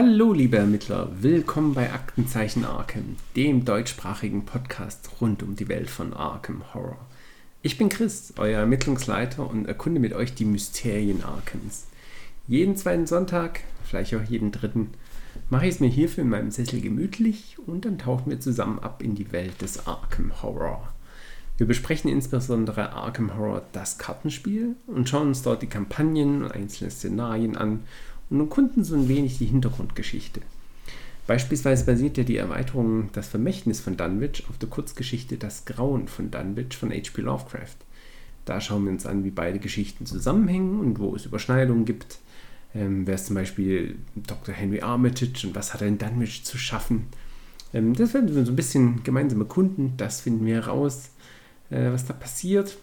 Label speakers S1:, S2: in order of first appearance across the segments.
S1: Hallo, liebe Ermittler, willkommen bei Aktenzeichen Arkham, dem deutschsprachigen Podcast rund um die Welt von Arkham Horror. Ich bin Chris, euer Ermittlungsleiter und erkunde mit euch die Mysterien Arkhams. Jeden zweiten Sonntag, vielleicht auch jeden dritten, mache ich es mir hierfür in meinem Sessel gemütlich und dann tauchen wir zusammen ab in die Welt des Arkham Horror. Wir besprechen insbesondere Arkham Horror das Kartenspiel und schauen uns dort die Kampagnen und einzelne Szenarien an und erkunden so ein wenig die Hintergrundgeschichte. Beispielsweise basiert ja die Erweiterung Das Vermächtnis von Dunwich auf der Kurzgeschichte Das Grauen von Dunwich von H.P. Lovecraft. Da schauen wir uns an, wie beide Geschichten zusammenhängen und wo es Überschneidungen gibt. Ähm, wer ist zum Beispiel Dr. Henry Armitage und was hat er in Dunwich zu schaffen? Ähm, das werden wir so ein bisschen gemeinsam erkunden. Das finden wir heraus, äh, was da passiert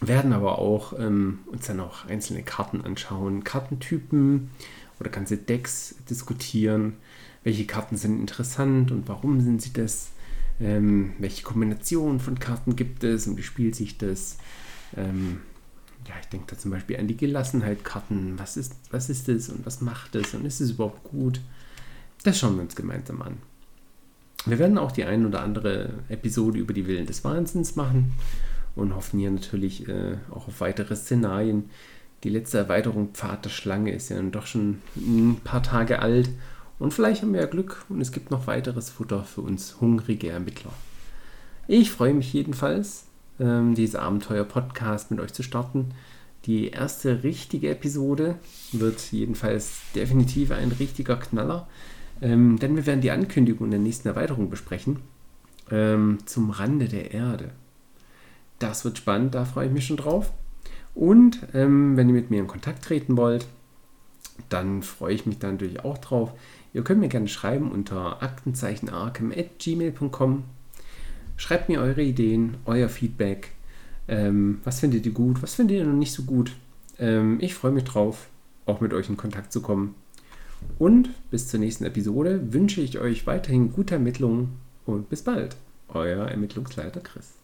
S1: werden aber auch ähm, uns dann auch einzelne Karten anschauen, Kartentypen oder ganze Decks diskutieren. Welche Karten sind interessant und warum sind sie das? Ähm, welche Kombinationen von Karten gibt es und wie spielt sich das? Ähm, ja, ich denke da zum Beispiel an die Gelassenheit-Karten. Was ist, was ist das und was macht es und ist es überhaupt gut? Das schauen wir uns gemeinsam an. Wir werden auch die ein oder andere Episode über die Willen des Wahnsinns machen und hoffen hier natürlich äh, auch auf weitere Szenarien. Die letzte Erweiterung Pfad der Schlange ist ja dann doch schon ein paar Tage alt und vielleicht haben wir ja Glück und es gibt noch weiteres Futter für uns hungrige Ermittler. Ich freue mich jedenfalls, ähm, diese Abenteuer-Podcast mit euch zu starten. Die erste richtige Episode wird jedenfalls definitiv ein richtiger Knaller, ähm, denn wir werden die Ankündigung der nächsten Erweiterung besprechen. Ähm, zum Rande der Erde. Das wird spannend, da freue ich mich schon drauf. Und ähm, wenn ihr mit mir in Kontakt treten wollt, dann freue ich mich da natürlich auch drauf. Ihr könnt mir gerne schreiben unter aktenzeichenarkem.gmail.com. Schreibt mir eure Ideen, euer Feedback. Ähm, was findet ihr gut, was findet ihr noch nicht so gut? Ähm, ich freue mich drauf, auch mit euch in Kontakt zu kommen. Und bis zur nächsten Episode wünsche ich euch weiterhin gute Ermittlungen und bis bald. Euer Ermittlungsleiter Chris.